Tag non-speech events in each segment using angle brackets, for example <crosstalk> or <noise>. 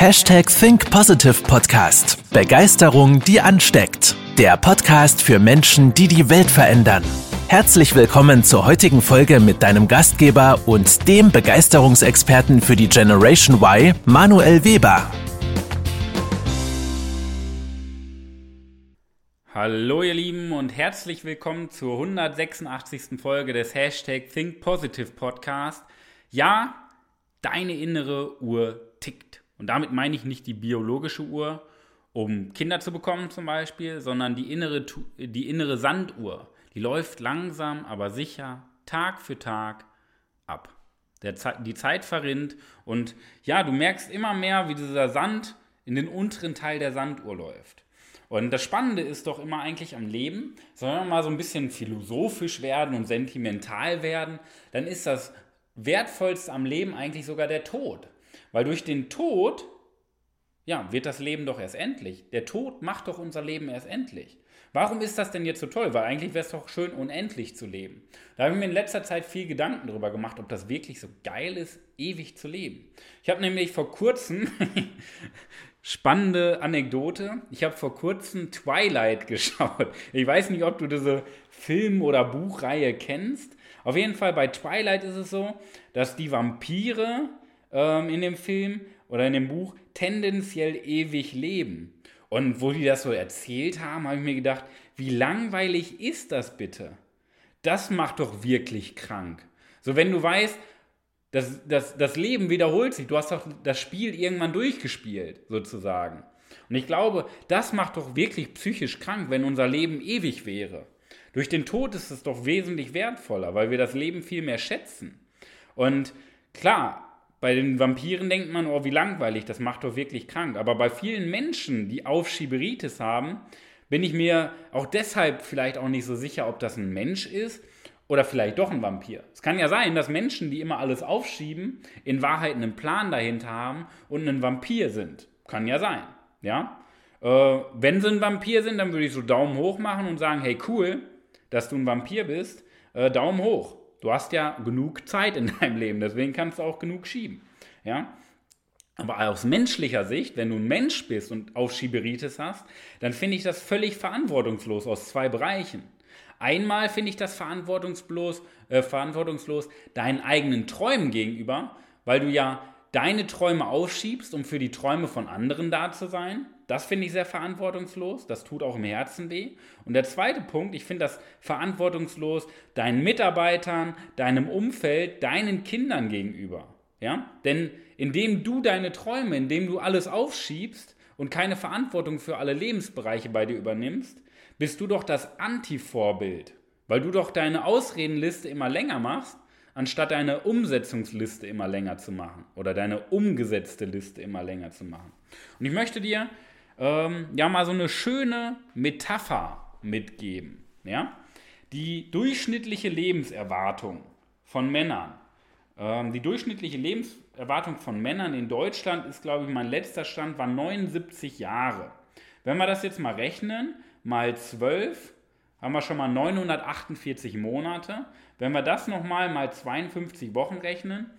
Hashtag Think Positive Podcast. Begeisterung, die ansteckt. Der Podcast für Menschen, die die Welt verändern. Herzlich willkommen zur heutigen Folge mit deinem Gastgeber und dem Begeisterungsexperten für die Generation Y, Manuel Weber. Hallo ihr Lieben und herzlich willkommen zur 186. Folge des Hashtag Think Positive Podcast. Ja, deine innere Uhr tickt. Und damit meine ich nicht die biologische Uhr, um Kinder zu bekommen zum Beispiel, sondern die innere, die innere Sanduhr. Die läuft langsam, aber sicher, Tag für Tag ab. Der, die Zeit verrinnt und ja, du merkst immer mehr, wie dieser Sand in den unteren Teil der Sanduhr läuft. Und das Spannende ist doch immer eigentlich am Leben, sollen wir mal so ein bisschen philosophisch werden und sentimental werden, dann ist das Wertvollste am Leben eigentlich sogar der Tod. Weil durch den Tod, ja, wird das Leben doch erst endlich. Der Tod macht doch unser Leben erst endlich. Warum ist das denn jetzt so toll? Weil eigentlich wäre es doch schön, unendlich zu leben. Da habe ich mir in letzter Zeit viel Gedanken darüber gemacht, ob das wirklich so geil ist, ewig zu leben. Ich habe nämlich vor kurzem, <laughs> spannende Anekdote, ich habe vor kurzem Twilight <laughs> geschaut. Ich weiß nicht, ob du diese Film- oder Buchreihe kennst. Auf jeden Fall bei Twilight ist es so, dass die Vampire ähm, in dem Film oder in dem Buch tendenziell ewig leben. Und wo die das so erzählt haben, habe ich mir gedacht, wie langweilig ist das bitte? Das macht doch wirklich krank. So, wenn du weißt, das, das, das Leben wiederholt sich, du hast doch das Spiel irgendwann durchgespielt, sozusagen. Und ich glaube, das macht doch wirklich psychisch krank, wenn unser Leben ewig wäre. Durch den Tod ist es doch wesentlich wertvoller, weil wir das Leben viel mehr schätzen. Und klar, bei den Vampiren denkt man, oh, wie langweilig, das macht doch wirklich krank. Aber bei vielen Menschen, die Aufschieberitis haben, bin ich mir auch deshalb vielleicht auch nicht so sicher, ob das ein Mensch ist oder vielleicht doch ein Vampir. Es kann ja sein, dass Menschen, die immer alles aufschieben, in Wahrheit einen Plan dahinter haben und ein Vampir sind. Kann ja sein, ja. Äh, wenn sie ein Vampir sind, dann würde ich so Daumen hoch machen und sagen, hey cool, dass du ein Vampir bist, äh, Daumen hoch. Du hast ja genug Zeit in <laughs> deinem Leben, deswegen kannst du auch genug schieben. Ja? Aber aus menschlicher Sicht, wenn du ein Mensch bist und Aufschieberitis hast, dann finde ich das völlig verantwortungslos aus zwei Bereichen. Einmal finde ich das verantwortungslos, äh, verantwortungslos deinen eigenen Träumen gegenüber, weil du ja deine Träume aufschiebst, um für die Träume von anderen da zu sein. Das finde ich sehr verantwortungslos. Das tut auch im Herzen weh. Und der zweite Punkt, ich finde das verantwortungslos deinen Mitarbeitern, deinem Umfeld, deinen Kindern gegenüber. Ja? Denn indem du deine Träume, indem du alles aufschiebst und keine Verantwortung für alle Lebensbereiche bei dir übernimmst, bist du doch das Anti-Vorbild. Weil du doch deine Ausredenliste immer länger machst anstatt deine Umsetzungsliste immer länger zu machen oder deine umgesetzte Liste immer länger zu machen. Und ich möchte dir ähm, ja mal so eine schöne Metapher mitgeben. Ja? Die durchschnittliche Lebenserwartung von Männern. Ähm, die durchschnittliche Lebenserwartung von Männern in Deutschland ist, glaube ich, mein letzter Stand war 79 Jahre. Wenn wir das jetzt mal rechnen, mal 12, haben wir schon mal 948 Monate. Wenn wir das nochmal mal 52 Wochen rechnen,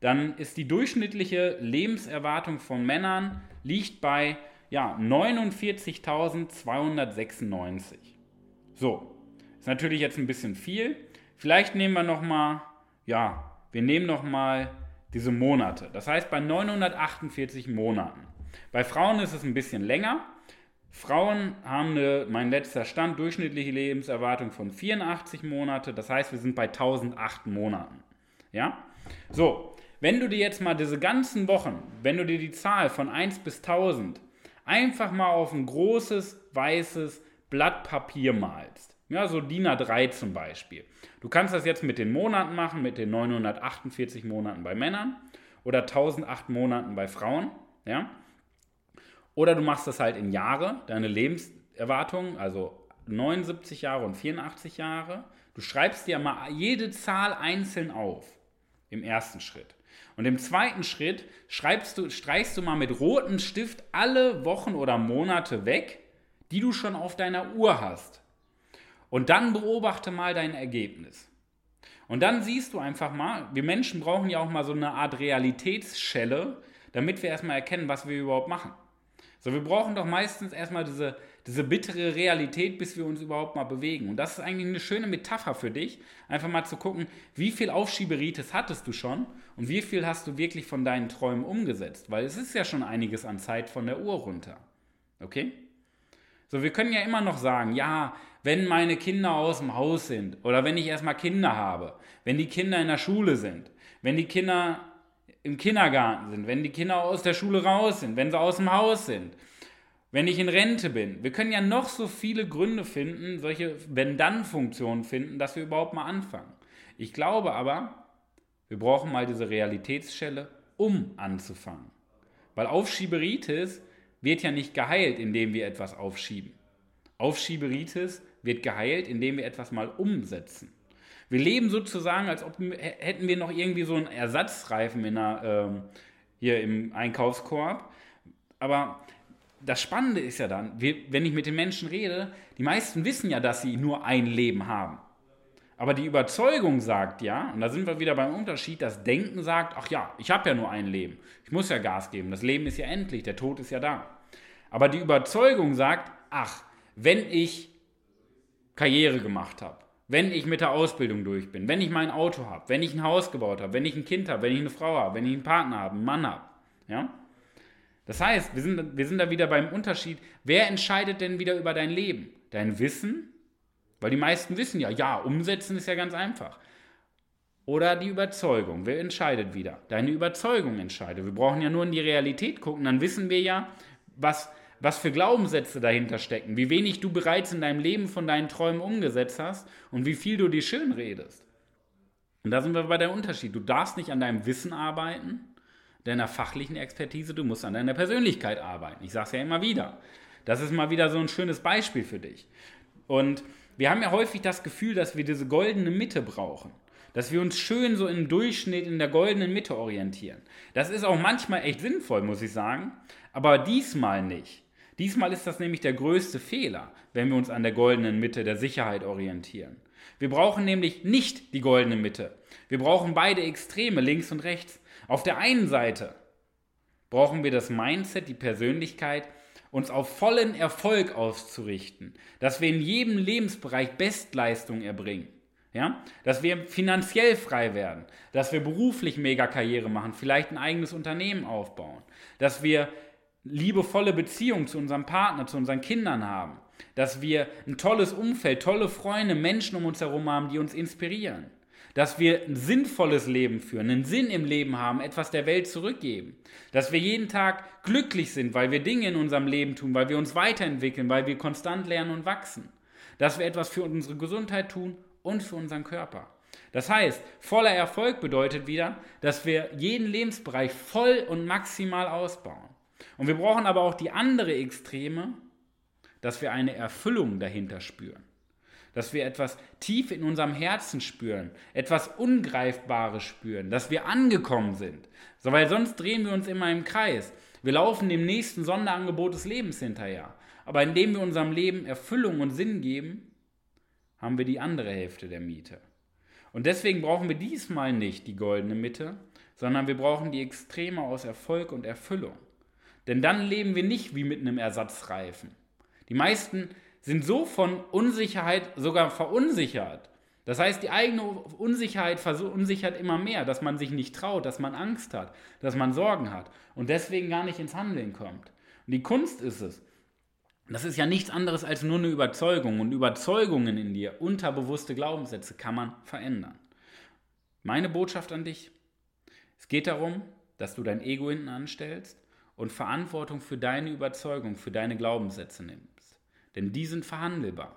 dann ist die durchschnittliche Lebenserwartung von Männern liegt bei ja, 49.296. So, ist natürlich jetzt ein bisschen viel. Vielleicht nehmen wir nochmal, ja, wir nehmen nochmal diese Monate. Das heißt bei 948 Monaten. Bei Frauen ist es ein bisschen länger. Frauen haben eine, mein letzter Stand, durchschnittliche Lebenserwartung von 84 Monate. Das heißt, wir sind bei 1008 Monaten. Ja? So, wenn du dir jetzt mal diese ganzen Wochen, wenn du dir die Zahl von 1 bis 1000 einfach mal auf ein großes, weißes Blatt Papier malst, ja, so DIN A3 zum Beispiel. Du kannst das jetzt mit den Monaten machen, mit den 948 Monaten bei Männern oder 1008 Monaten bei Frauen, ja. Oder du machst das halt in Jahre, deine Lebenserwartung, also 79 Jahre und 84 Jahre. Du schreibst dir mal jede Zahl einzeln auf im ersten Schritt. Und im zweiten Schritt schreibst du, streichst du mal mit rotem Stift alle Wochen oder Monate weg, die du schon auf deiner Uhr hast. Und dann beobachte mal dein Ergebnis. Und dann siehst du einfach mal, wir Menschen brauchen ja auch mal so eine Art Realitätsschelle, damit wir erstmal erkennen, was wir überhaupt machen. So, wir brauchen doch meistens erstmal diese, diese bittere Realität, bis wir uns überhaupt mal bewegen. Und das ist eigentlich eine schöne Metapher für dich, einfach mal zu gucken, wie viel Aufschieberitis hattest du schon und wie viel hast du wirklich von deinen Träumen umgesetzt. Weil es ist ja schon einiges an Zeit von der Uhr runter. Okay? So, wir können ja immer noch sagen, ja, wenn meine Kinder aus dem Haus sind oder wenn ich erstmal Kinder habe, wenn die Kinder in der Schule sind, wenn die Kinder im Kindergarten sind, wenn die Kinder aus der Schule raus sind, wenn sie aus dem Haus sind, wenn ich in Rente bin. Wir können ja noch so viele Gründe finden, solche Wenn-Dann-Funktionen finden, dass wir überhaupt mal anfangen. Ich glaube aber, wir brauchen mal diese Realitätsschelle, um anzufangen. Weil Aufschieberitis wird ja nicht geheilt, indem wir etwas aufschieben. Aufschieberitis wird geheilt, indem wir etwas mal umsetzen. Wir leben sozusagen, als ob hätten wir noch irgendwie so einen Ersatzreifen in der, ähm, hier im Einkaufskorb. Aber das Spannende ist ja dann, wenn ich mit den Menschen rede, die meisten wissen ja, dass sie nur ein Leben haben. Aber die Überzeugung sagt ja, und da sind wir wieder beim Unterschied, das Denken sagt, ach ja, ich habe ja nur ein Leben. Ich muss ja Gas geben. Das Leben ist ja endlich, der Tod ist ja da. Aber die Überzeugung sagt, ach, wenn ich Karriere gemacht habe, wenn ich mit der Ausbildung durch bin, wenn ich mein Auto habe, wenn ich ein Haus gebaut habe, wenn ich ein Kind habe, wenn ich eine Frau habe, wenn ich einen Partner habe, einen Mann habe. Ja? Das heißt, wir sind, wir sind da wieder beim Unterschied, wer entscheidet denn wieder über dein Leben? Dein Wissen? Weil die meisten wissen ja, ja, umsetzen ist ja ganz einfach. Oder die Überzeugung. Wer entscheidet wieder? Deine Überzeugung entscheidet. Wir brauchen ja nur in die Realität gucken, dann wissen wir ja, was, was für Glaubenssätze dahinter stecken, wie wenig du bereits in deinem Leben von deinen Träumen umgesetzt hast und wie viel du dir schön redest. Und da sind wir bei der Unterschied. Du darfst nicht an deinem Wissen arbeiten, deiner fachlichen Expertise, du musst an deiner Persönlichkeit arbeiten. Ich sage es ja immer wieder. Das ist mal wieder so ein schönes Beispiel für dich. Und wir haben ja häufig das Gefühl, dass wir diese goldene Mitte brauchen. Dass wir uns schön so im Durchschnitt in der goldenen Mitte orientieren. Das ist auch manchmal echt sinnvoll, muss ich sagen. Aber diesmal nicht. Diesmal ist das nämlich der größte Fehler, wenn wir uns an der goldenen Mitte der Sicherheit orientieren. Wir brauchen nämlich nicht die goldene Mitte. Wir brauchen beide Extreme, links und rechts. Auf der einen Seite brauchen wir das Mindset, die Persönlichkeit, uns auf vollen Erfolg auszurichten, dass wir in jedem Lebensbereich Bestleistung erbringen. Ja? Dass wir finanziell frei werden, dass wir beruflich mega Karriere machen, vielleicht ein eigenes Unternehmen aufbauen, dass wir liebevolle Beziehung zu unserem Partner, zu unseren Kindern haben, dass wir ein tolles Umfeld, tolle Freunde, Menschen um uns herum haben, die uns inspirieren, dass wir ein sinnvolles Leben führen, einen Sinn im Leben haben, etwas der Welt zurückgeben, dass wir jeden Tag glücklich sind, weil wir Dinge in unserem Leben tun, weil wir uns weiterentwickeln, weil wir konstant lernen und wachsen, dass wir etwas für unsere Gesundheit tun und für unseren Körper. Das heißt, voller Erfolg bedeutet wieder, dass wir jeden Lebensbereich voll und maximal ausbauen. Und wir brauchen aber auch die andere Extreme, dass wir eine Erfüllung dahinter spüren. Dass wir etwas tief in unserem Herzen spüren, etwas Ungreifbares spüren, dass wir angekommen sind. So, weil sonst drehen wir uns immer im Kreis. Wir laufen dem nächsten Sonderangebot des Lebens hinterher. Aber indem wir unserem Leben Erfüllung und Sinn geben, haben wir die andere Hälfte der Miete. Und deswegen brauchen wir diesmal nicht die goldene Mitte, sondern wir brauchen die Extreme aus Erfolg und Erfüllung. Denn dann leben wir nicht wie mit einem Ersatzreifen. Die meisten sind so von Unsicherheit sogar verunsichert. Das heißt, die eigene Unsicherheit verunsichert immer mehr, dass man sich nicht traut, dass man Angst hat, dass man Sorgen hat und deswegen gar nicht ins Handeln kommt. Und die Kunst ist es, das ist ja nichts anderes als nur eine Überzeugung und Überzeugungen in dir, unterbewusste Glaubenssätze kann man verändern. Meine Botschaft an dich, es geht darum, dass du dein Ego hinten anstellst und Verantwortung für deine Überzeugung, für deine Glaubenssätze nimmst. Denn die sind verhandelbar.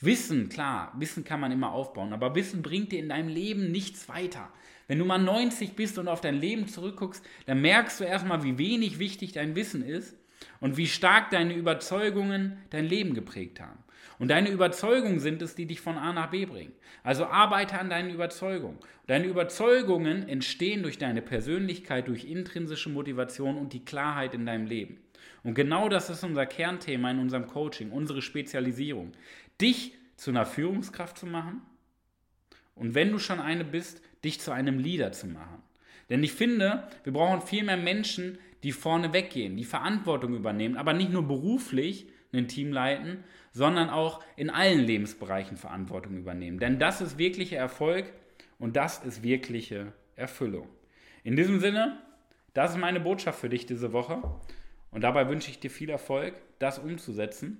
Wissen, klar, Wissen kann man immer aufbauen, aber Wissen bringt dir in deinem Leben nichts weiter. Wenn du mal 90 bist und auf dein Leben zurückguckst, dann merkst du erstmal, wie wenig wichtig dein Wissen ist und wie stark deine Überzeugungen dein Leben geprägt haben. Und deine Überzeugungen sind es, die dich von A nach B bringen. Also arbeite an deinen Überzeugungen. Deine Überzeugungen entstehen durch deine Persönlichkeit, durch intrinsische Motivation und die Klarheit in deinem Leben. Und genau das ist unser Kernthema in unserem Coaching, unsere Spezialisierung. Dich zu einer Führungskraft zu machen und wenn du schon eine bist, dich zu einem Leader zu machen. Denn ich finde, wir brauchen viel mehr Menschen, die vorne weggehen, die Verantwortung übernehmen, aber nicht nur beruflich ein Team leiten, sondern auch in allen Lebensbereichen Verantwortung übernehmen. Denn das ist wirklicher Erfolg und das ist wirkliche Erfüllung. In diesem Sinne, das ist meine Botschaft für dich diese Woche. Und dabei wünsche ich dir viel Erfolg, das umzusetzen.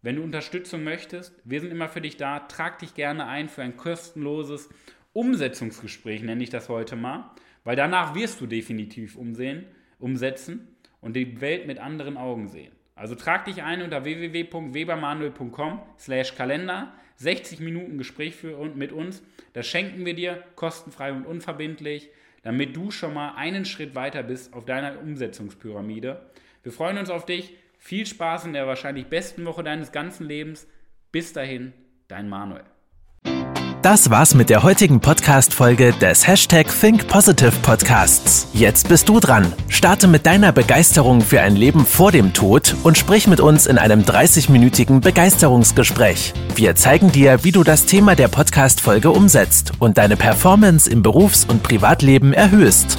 Wenn du Unterstützung möchtest, wir sind immer für dich da. Trag dich gerne ein für ein kostenloses Umsetzungsgespräch, nenne ich das heute mal. Weil danach wirst du definitiv umsehen, umsetzen und die Welt mit anderen Augen sehen. Also trag dich ein unter www.webermanuel.com slash Kalender. 60 Minuten Gespräch für, mit uns. Das schenken wir dir kostenfrei und unverbindlich, damit du schon mal einen Schritt weiter bist auf deiner Umsetzungspyramide. Wir freuen uns auf dich. Viel Spaß in der wahrscheinlich besten Woche deines ganzen Lebens. Bis dahin, dein Manuel. Das war's mit der heutigen Podcast-Folge des Hashtag Think Podcasts. Jetzt bist du dran. Starte mit deiner Begeisterung für ein Leben vor dem Tod und sprich mit uns in einem 30-minütigen Begeisterungsgespräch. Wir zeigen dir, wie du das Thema der Podcast-Folge umsetzt und deine Performance im Berufs- und Privatleben erhöhst.